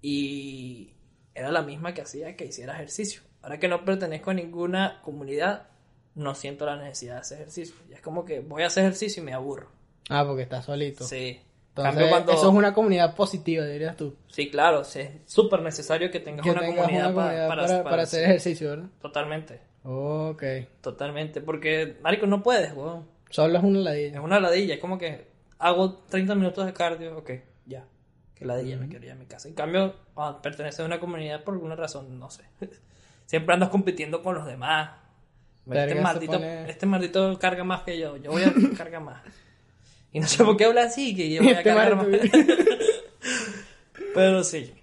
y era la misma que hacía que hiciera ejercicio. Ahora que no pertenezco a ninguna comunidad, no siento la necesidad de hacer ejercicio. Y es como que voy a hacer ejercicio y me aburro. Ah, porque estás solito. Sí. Entonces, Cambio cuando- eso es una comunidad positiva, dirías tú. Sí, claro, sí, es súper necesario que tengas Que una tengas comunidad, una pa- comunidad para, para, para- para hacer ejercicio, ¿verdad? Totalmente, Ok. totalmente. Porque, marico, no puedes, weón. Solo es una Es ladilla. una ladilla, es como que hago 30 minutos de cardio, ok, ya. Que ladilla, me quería a mi casa. En cambio, ah, pertenece a una comunidad por alguna razón, no sé. Siempre andas compitiendo con los demás. Este se maldito, pone- este maldito carga más que yo. Yo voy a cargar más. Y no sé por qué habla así, que yo voy a Este cargar más. Pero sí.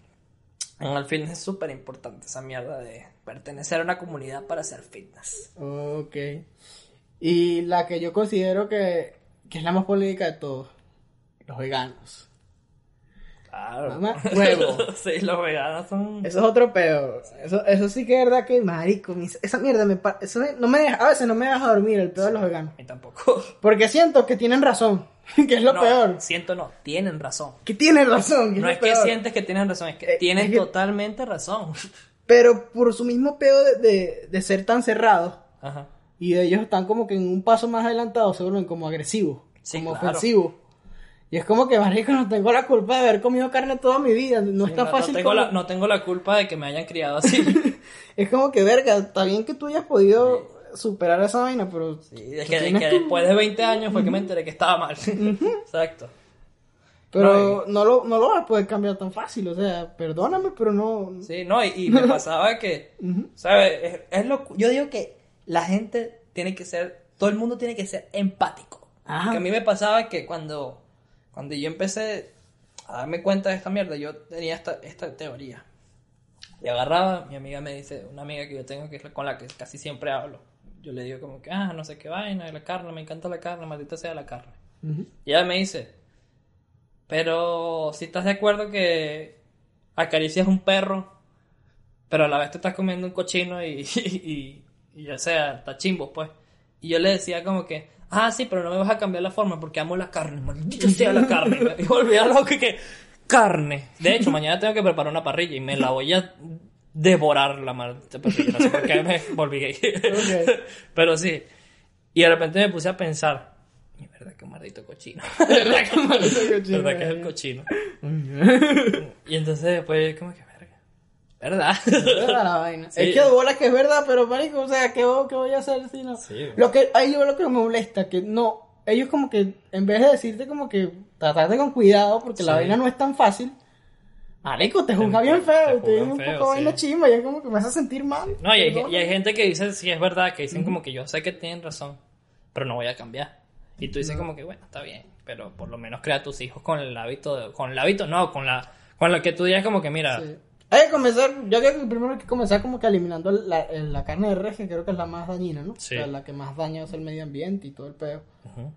Al fin es súper importante esa mierda de pertenecer a una comunidad para hacer fitness. Ok. Y la que yo considero que, que es la más polémica de todos. Los veganos. Claro. Mamá, huevo. sí, los veganos son. Eso es otro peor. Eso, eso sí que es verdad que, marico, esa mierda me, eso me- no me deja, a veces no me deja dormir el peor de los veganos. A mí tampoco. Porque siento que tienen razón, que es lo No, peor. Siento no, tienen razón. Que tienen razón, que No es que sientes que tienen razón, es que Eh, tienen es que- totalmente razón. Pero por su mismo peor de, de, de ser tan cerrados, Ajá. y ellos están como que en un paso más adelantado, se vuelven como agresivos, Sí, como claro. ofensivos. Y es como que, marico, no tengo la culpa de haber comido carne toda mi vida. No es Sí, tan no, fácil no tengo como- la, no tengo la culpa de que me hayan criado así. Es como que, verga, está bien que tú hayas podido superar esa vaina, pero... Sí, es que, que tu- después de 20 años fue que me enteré que estaba mal. Exacto. Pero no, lo, no lo vas a poder cambiar tan fácil, o sea, perdóname, pero no... Sí, no, y, y me pasaba que, ¿sabes? Es, es lo, yo digo que la gente tiene que ser, todo el mundo tiene que ser empático. Ajá. Porque a mí me pasaba que cuando, cuando yo empecé a darme cuenta de esta mierda, yo tenía esta, esta teoría. Y agarraba, mi amiga me dice, una amiga que yo tengo que es con la que casi siempre hablo. Yo le digo como que, ah, no sé qué vaina, la carne, me encanta la carne, maldita sea la carne. Ujú. Y ella me dice, pero si estás de acuerdo que acaricias un perro, pero a la vez te estás comiendo un cochino y, y, y ya sea, está chimbo, pues. Y yo le decía como que, ah, sí, pero no me vas a cambiar la forma porque amo la carne, maldita sea la carne. Y volvía loco que, carne. De hecho, mañana tengo que preparar una parrilla y me la voy a devorar la maldita parrilla. No sé por qué me volví gay. Ok. Pero sí. Y de repente me puse a pensar, "Y verdad que un maldito cochino. verdad que, verdad que es el cochino. y entonces después, como que ¿Verdad? Verdad la vaina. Sí. Es que bola que es verdad, pero marico, o sea, ¿qué, qué voy a hacer si no? Sí, lo que, ahí yo lo que me molesta, que no, ellos como que, en vez de decirte como que tratarte con cuidado, porque la vaina no es tan fácil, marico, te juzga bien te feo, te, dice un feo, poco vaina chimba, y es como que me hace sentir mal. No, y hay, y hay gente que dice, sí, es verdad, que dicen como que yo sé que tienen razón, pero no voy a cambiar. Y tú dices como que, bueno, está bien, pero por lo menos crea a tus hijos con el hábito, de- con el hábito, no, con la, con lo que tú digas como que, mira, Sí. Hay que comenzar, yo creo que primero hay que comenzar como que eliminando la, la carne de res, que creo que es la más dañina, ¿no? Sí. O sea, la que más daña es el medio ambiente y todo el pedo. Ujú.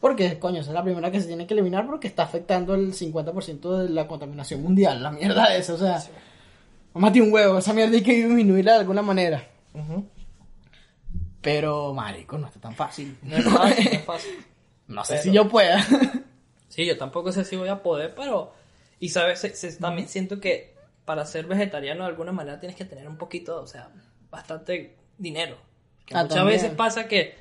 Porque, coño, esa es la primera que se tiene que eliminar porque está afectando el 50% de la contaminación mundial. La mierda esa, o sea, a tirar un huevo, esa mierda hay que disminuirla de alguna manera. Ujú. Pero, marico, no está tan fácil. no es fácil, no es fácil. No sé Pero- si yo pueda. Sí, yo tampoco sé si voy a poder, pero... Y sabes, Se- se- también siento que para ser vegetariano de alguna manera tienes que tener un poquito, o sea, bastante dinero. Que Ah, muchas también. veces pasa que,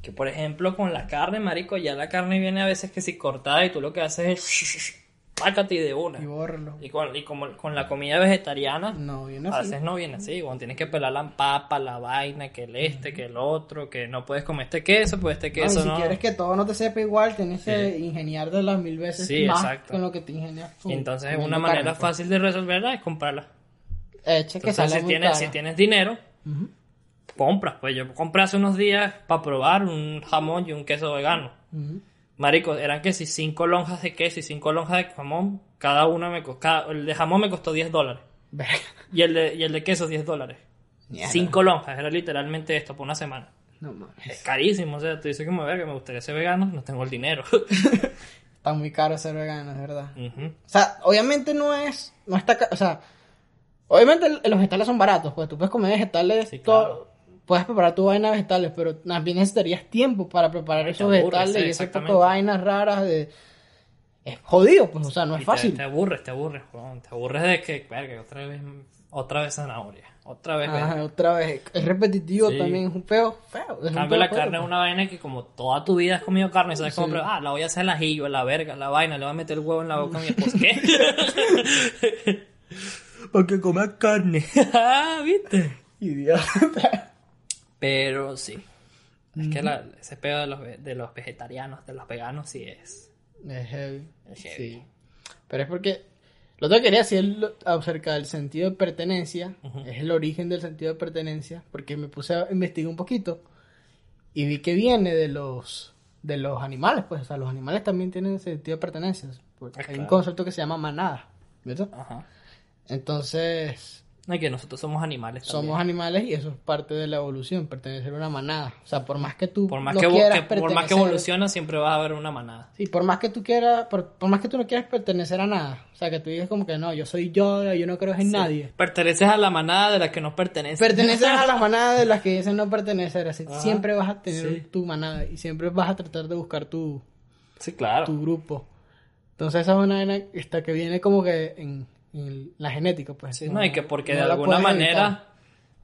que, por ejemplo, con la carne, marico, ya la carne viene a veces que si cortada y tú lo que haces es... Pácate y de una. y bórralo. Y con, y como con la comida vegetariana, No, viene a veces no viene así, bueno, tienes que pelar la papa, la vaina, que el este, que el otro, que no puedes comer este queso, pues este No, y queso si no. quieres que todo no te sepa igual, tienes que ingeniar de las mil veces Sí, más exacto. con lo que te ingenias. Y entonces una manera carne, pues. fácil de resolverla es comprarla. Hecha que Entonces, sale si muy tienes, cara. si tienes dinero, Ujú, compras. Pues yo compré hace unos días para probar un jamón y un queso vegano. Marico, eran que si cinco lonjas de queso y cinco lonjas de jamón, cada una me costó, el de jamón me costó 10 dólares. Y el de, y el de queso 10 dólares. Mierda. Cinco lonjas, era literalmente esto por una semana. No mames. Es carísimo, o sea, tú dices que me, verga, me gustaría ser vegano, no tengo el dinero. Está muy caro ser vegano, es verdad. O sea, obviamente no es, no está, o sea, obviamente los vegetales son baratos, pues tú puedes comer vegetales, Sí, todo-. Puedes preparar tu vaina de vegetales, pero también necesitarías tiempo para preparar esos aburres, vegetales sí, y ese poco de vainas raras de... Es jodido, pues, o sea, no es Y te- fácil. Te, aburres, te aburres. Te aburres de que, verga, otra vez, otra vez zanahoria. Otra vez, Ajá, otra vez, es repetitivo Sí. también, es un feo, feo. es En un cambio, la feo, carne es una vaina que como toda tu vida has comido carne, sabes cómo, Sí. pero, ah, la voy a hacer el ajillo, la verga, la vaina, le voy a meter el huevo en la boca a mi esposa. ¿Qué? Porque comer carne. Ah, ¿Viste? Idiota. Pero sí. Es que la- ese pedo de los, de los vegetarianos, de los veganos, sí es. Es heavy. Es heavy. Sí. Pero es porque lo que quería decir acerca del sentido de pertenencia, es el origen del sentido de pertenencia, porque me puse a investigar un poquito y vi que viene de los de los animales, pues, o sea, los animales también tienen sentido de pertenencia. porque Ah, hay un claro. concepto que se llama manada, ¿verdad? Ajá. Entonces, No, que nosotros somos animales también. somos animales y eso es parte de la evolución, pertenecer a una manada. O sea, por más que tú Por más, no que, quieras que- por más que pertenecer- evoluciona, siempre vas a haber una manada. Sí, por más que tú quieras, por, por más que tú no quieras pertenecer a nada, o sea, que tú digas como que no, yo soy yo, yo no creo en nadie. Perteneces a la manada de la que no perteneces. Perteneces a las manadas de las que dicen no pertenecer, así Ajá, siempre vas a tener sí. tu manada y siempre vas a tratar de buscar tu, Sí, claro. tu grupo. Entonces esa es una esta que viene como que en, la genética, pues. Sí, no, y que porque no de alguna manera, evitar.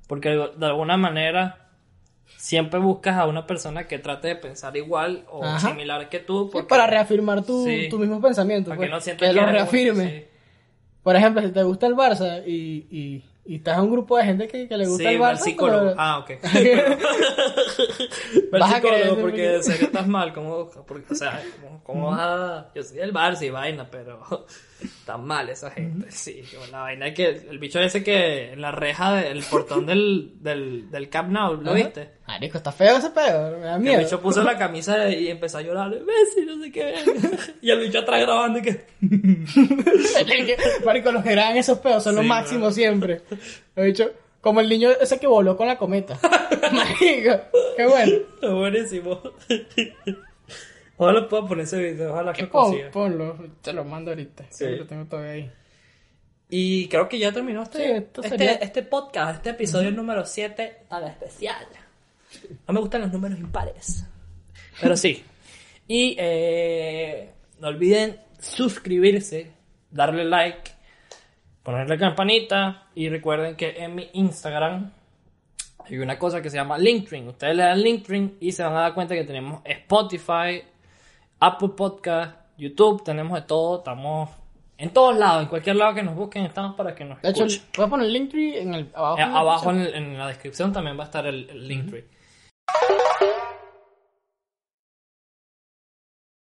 porque de alguna manera siempre buscas a una persona que trate de pensar igual o Ajá. similar que tú. Sí, Porque, para reafirmar tu, Sí. tu mismo pensamiento, para pues, que no sientas que lo reafirme. Por ejemplo, si te gusta el Barça y, y, y estás en un grupo de gente que, que le gusta Sí, el al Barça, psicólogo. pero- Ah, ok. Va Vas psicólogo porque de serio estás mal. ¿Cómo, porque, o sea, ¿cómo, cómo vas a...? Yo soy del Barça y vaina, pero está mal esa gente. Sí, la vaina es que el bicho ese que en la reja del portón del, del, del Camp Nou, ¿lo Ajá. viste? Marico, está feo ese pedo, me da El miedo. bicho puso la camisa y empezó a llorar. Messi, no sé qué. Y el bicho atrás grabando y que... Marico, los que graban esos pedos son los Sí, máximos siempre. He dicho, como el niño ese que voló con la cometa. Marico, qué bueno. Está buenísimo. Ojalá pueda poner ese video, ojalá que Pon- consiga. ponlo, te lo mando ahorita. Sí. Lo tengo todavía ahí. Y creo que ya terminó este, Sí, este, sería- este podcast, este episodio número 7 a la especial. No me gustan los números impares. Pero sí. Y eh, no olviden suscribirse, darle like, ponerle campanita y recuerden que en mi Instagram hay una cosa que se llama Linktree. Ustedes le dan Linktree y se van a dar cuenta que tenemos Spotify, Apple Podcast, YouTube, tenemos de todo, estamos en todos lados, en cualquier lado que nos busquen estamos para que nos De hecho, escuchen. voy a poner el Linktree en el, abajo. Eh, en la abajo en la descripción también va a estar el, el Linktree. you